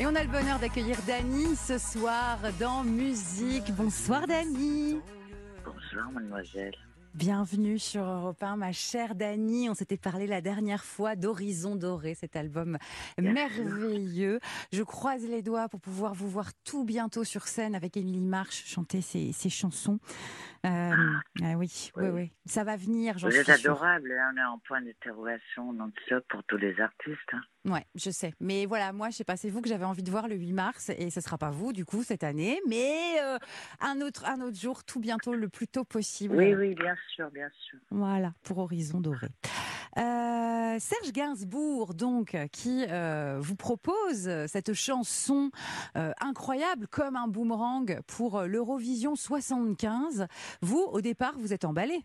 Et on a le bonheur d'accueillir Dany ce soir dans Musique. Bonsoir Dany. Bonsoir mademoiselle. Bienvenue sur Europe 1, ma chère Dany. On s'était parlé la dernière fois d'Horizon Doré, cet album merveilleux. Je croise les doigts pour pouvoir vous voir tout bientôt sur scène avec Émilie March chanter ses, chansons. Euh, ah, oui, oui, oui, Ça va venir, j'en Vous êtes adorable, hein. on est en point d'interrogation non-stop pour tous les artistes. Hein. Ouais, je sais. Mais voilà, moi, je sais pas, c'est vous que j'avais envie de voir le 8 mars et ce sera pas vous, du coup, cette année, mais euh, un, autre, un autre jour, tout bientôt, le plus tôt possible. Oui, oui, bien sûr, bien sûr. Voilà, pour Horizon Doré. Euh, Serge Gainsbourg, donc, qui euh, vous propose cette chanson incroyable comme un boomerang pour l'Eurovision 75. Vous, au départ, vous êtes emballé?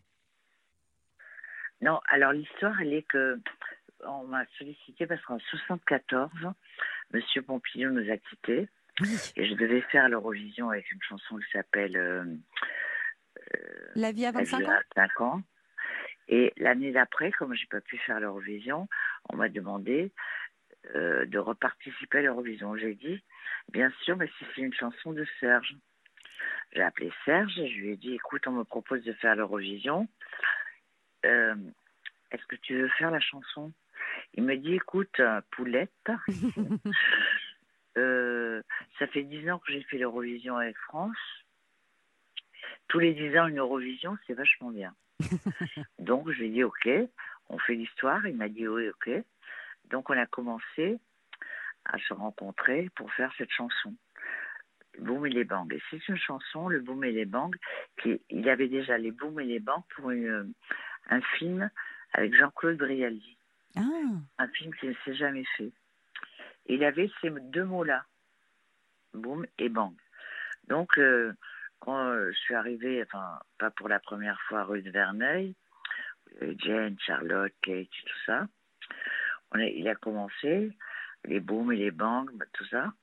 Non, alors l'histoire, elle est que on m'a sollicité parce qu'en 74, Monsieur Pompidou nous a quittés. Et je devais faire l'Eurovision avec une chanson qui s'appelle euh, euh, La vie à 25 ans. Et l'année d'après, comme j'ai pas pu faire l'Eurovision, on m'a demandé euh, de reparticiper à l'Eurovision. J'ai dit, bien sûr, mais si c'est une chanson de Serge. J'ai appelé Serge et je lui ai dit, écoute, on me propose de faire l'Eurovision. Est-ce que tu veux faire la chanson? Il me dit, écoute, euh, Poulette, euh, ça fait dix ans que j'ai fait l'Eurovision avec France. Tous les dix ans, une Eurovision, c'est vachement bien. Donc, je lui ai dit, OK, on fait l'histoire. Il m'a dit, oui, OK. Donc, on a commencé à se rencontrer pour faire cette chanson. Boom et les bangs. Et c'est une chanson, le Boom et les bangs, qui, il y avait déjà les Boom et les bangs pour un film avec Jean-Claude Brialdi. Ah. Un film qui ne s'est jamais fait. il avait ces deux mots-là, boum et bang. Donc, euh, quand euh, je suis arrivée, enfin, pas pour la première fois rue de Verneuil, Jane, Charlotte, Kate, tout ça, on il a commencé, les booms et les bangs, tout ça,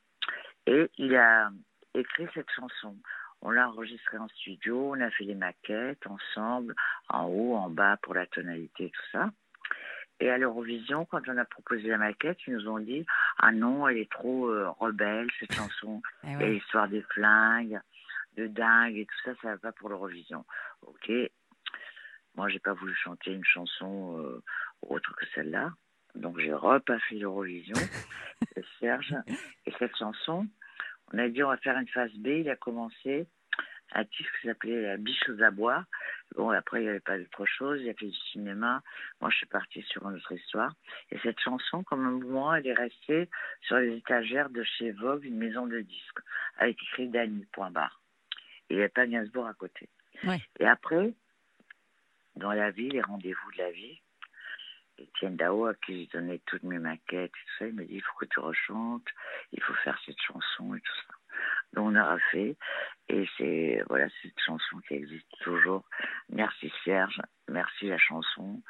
et il a écrit cette chanson. On l'a enregistrée en studio, on a fait les maquettes ensemble, en haut, en bas, pour la tonalité, tout ça. Et à l'Eurovision, quand on a proposé la maquette, ils nous ont dit Ah non, elle est trop euh, rebelle, cette chanson. Eh et l'histoire des flingues, de dingue et tout ça, ça va pas pour l'Eurovision. Ok. Moi, j'ai pas voulu chanter une chanson euh, autre que celle-là. Donc, j'ai repassé l'Eurovision, Serge. Et cette chanson, on a dit On va faire une phase B. Il a commencé un titre qui s'appelait La biche aux abois. Bon, après, il n'y avait pas d'autre chose. Il y a fait du cinéma. Moi, je suis partie sur une autre histoire. Et cette chanson, comme un mouvement, elle est restée sur les étagères de chez Vogue, une maison de disques, avec écrit Dany, point barre. Et il n'y avait pas Gainsbourg à côté. Et après, dans la vie, les rendez-vous de la vie, Étienne Dao, à qui j'ai donné toutes mes maquettes et tout ça, il me dit il faut que tu rechantes, il faut faire cette chanson et tout ça. Donc on aura fait. Et c'est voilà cette chanson qui existe toujours. Merci Serge, merci la chanson.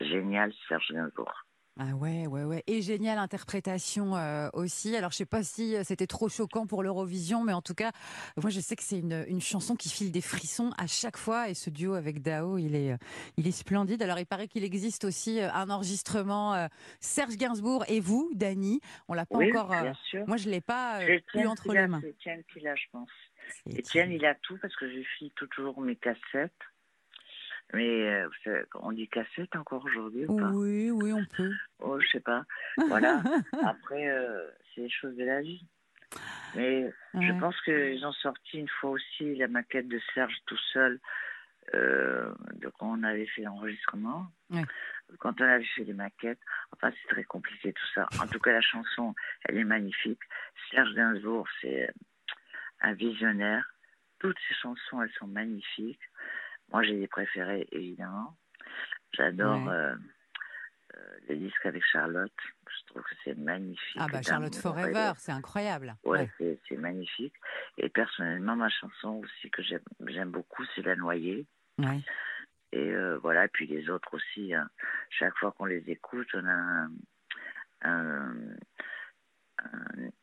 Génial Serge Gainsbourg. Ah ouais, ouais, ouais. Et géniale interprétation euh, aussi. Alors, je sais pas si euh, c'était trop choquant pour l'Eurovision, mais en tout cas, moi, je sais que c'est une, une, chanson qui file des frissons à chaque fois. Et ce duo avec Dao, il est, euh, il est splendide. Alors, il paraît qu'il existe aussi un enregistrement Serge Gainsbourg et vous, Dany. On l'a pas encore. Bien sûr. Moi, je l'ai pas eu entre les mains. C'est Étienne qui l'a, je pense. Étienne, il a tout parce que je file toujours mes cassettes. Mais euh, on dit cassette encore aujourd'hui ou pas? Oui, oui, on peut. Oh, je sais pas. Voilà. Après, euh, c'est les choses de la vie. Mais je pense qu'ils ont sorti une fois aussi la maquette de Serge tout seul, euh, de quand on avait fait l'enregistrement. Quand on avait fait les maquettes. Enfin, c'est très compliqué tout ça. En tout cas, la chanson, elle est magnifique. Serge Gainsbourg, c'est un visionnaire. Toutes ses chansons, elles sont magnifiques. Moi, j'ai des préférés, évidemment. J'adore euh, euh, le disque avec Charlotte. Je trouve que c'est magnifique. Ah, bah Charlotte Forever, c'est incroyable. Ouais, c'est magnifique. Et personnellement, ma chanson aussi que j'aime beaucoup, c'est La Noyée. Ouais. Et euh, voilà, et puis les autres aussi. Hein. Chaque fois qu'on les écoute, on a un, un,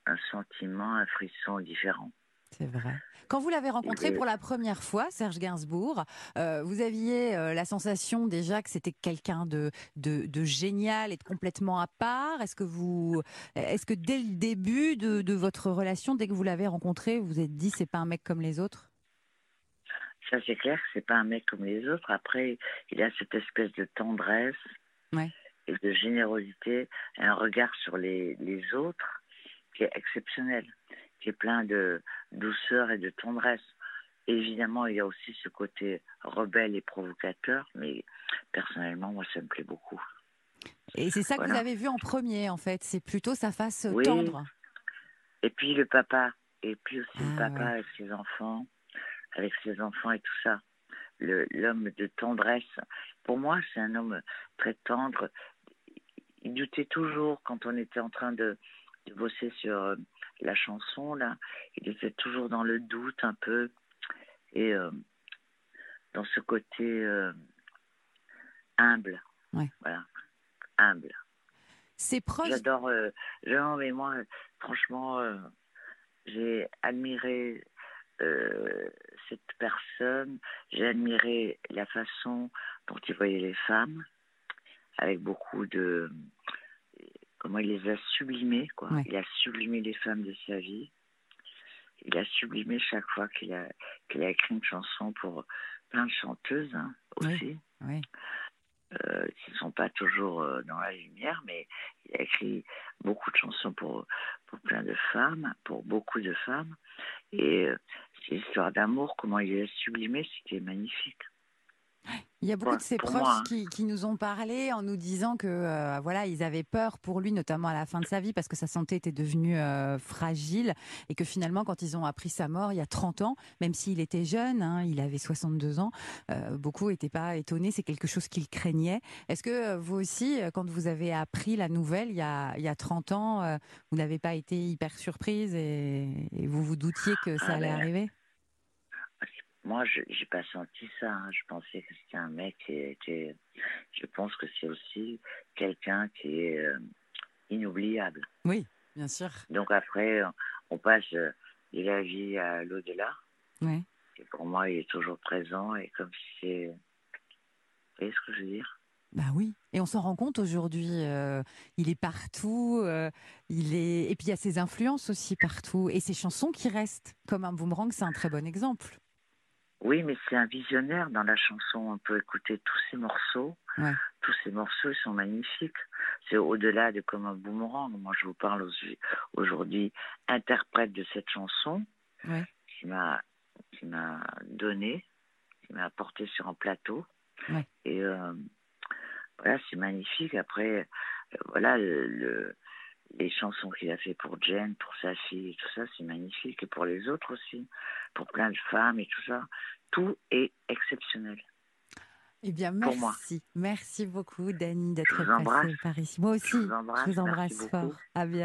un, sentiment, un frisson différent. C'est vrai. Quand vous l'avez rencontré pour la première fois, Serge Gainsbourg, euh, vous aviez euh, la sensation déjà que c'était quelqu'un de, de, génial et de complètement à part. Est-ce que vous, est-ce que dès le début de, votre relation, dès que vous l'avez rencontré, vous vous êtes dit c'est pas un mec comme les autres? Ça c'est clair, c'est pas un mec comme les autres. Après, il a cette espèce de tendresse et de générosité, un regard sur les, les autres qui est exceptionnel qui est plein de douceur et de tendresse. Évidemment, il y a aussi ce côté rebelle et provocateur, mais personnellement, moi, ça me plaît beaucoup. Et c'est ça que vous avez vu en premier, en fait. C'est plutôt sa face tendre. Et puis le papa, et puis aussi le ah, papa avec ses enfants, avec ses enfants et tout ça. L'homme de tendresse. Pour moi, c'est un homme très tendre. Il doutait toujours quand on était en train de, de bosser sur euh, la chanson, là, il était toujours dans le doute un peu et euh, dans ce côté euh, humble. Voilà, humble. C'est proche. J'adore. Euh, mais moi, franchement, j'ai admiré cette personne. J'ai admiré la façon dont il voyait les femmes, avec beaucoup de comment il les a sublimées, quoi. Il a sublimé les femmes de sa vie. Il a sublimé chaque fois qu'il a, qu'il a écrit une chanson pour plein de chanteuses hein, aussi. Oui. Euh, qui ne sont pas toujours euh, dans la lumière, mais il a écrit beaucoup de chansons pour, pour plein de femmes, pour beaucoup de femmes. Et euh, ces histoires d'amour, comment il les a sublimées, c'était magnifique. Il y a beaucoup de ses proches hein. qui, nous ont parlé en nous disant que euh, voilà ils avaient peur pour lui, notamment à la fin de sa vie, parce que sa santé était devenue euh, fragile et que finalement quand ils ont appris sa mort il y a 30 ans, même s'il était jeune, hein, il avait 62 ans, euh, beaucoup n'étaient pas étonnés, c'est quelque chose qu'ils craignaient. Est-ce que vous aussi, quand vous avez appris la nouvelle il y a, il y a 30 ans, vous n'avez pas été hyper surprise et, et vous vous doutiez que ça ah allait arriver? Moi, je n'ai pas senti ça. Hein. Je pensais que c'était un mec qui était. Je pense que c'est aussi quelqu'un qui est euh, inoubliable. Oui, bien sûr. Donc après, on passe de la vie à l'au-delà. Oui. Et pour moi, il est toujours présent et comme si c'est. Vous voyez ce que je veux dire? Bah oui, et on s'en rend compte aujourd'hui. Euh, il est partout, euh, il est et puis il y a ses influences aussi partout et ses chansons qui restent. Comme un boomerang, c'est un très bon exemple. Oui, mais c'est un visionnaire dans la chanson. On peut écouter tous ces morceaux. Tous ces morceaux ils sont magnifiques. C'est au-delà de comme un boomerang. Moi, je vous parle aujourd'hui interprète de cette chanson qui m'a qui m'a donné, qui m'a apporté sur un plateau. Et euh, voilà, c'est magnifique. Après, euh, voilà le, les chansons qu'il a fait pour Jen, pour sa fille, et tout ça, c'est magnifique. Et pour les autres aussi, pour plein de femmes et tout ça. Tout est exceptionnel. Eh bien, merci. Merci beaucoup, Dani, d'être passée par ici. Moi aussi, je vous embrasse, fort. À bientôt.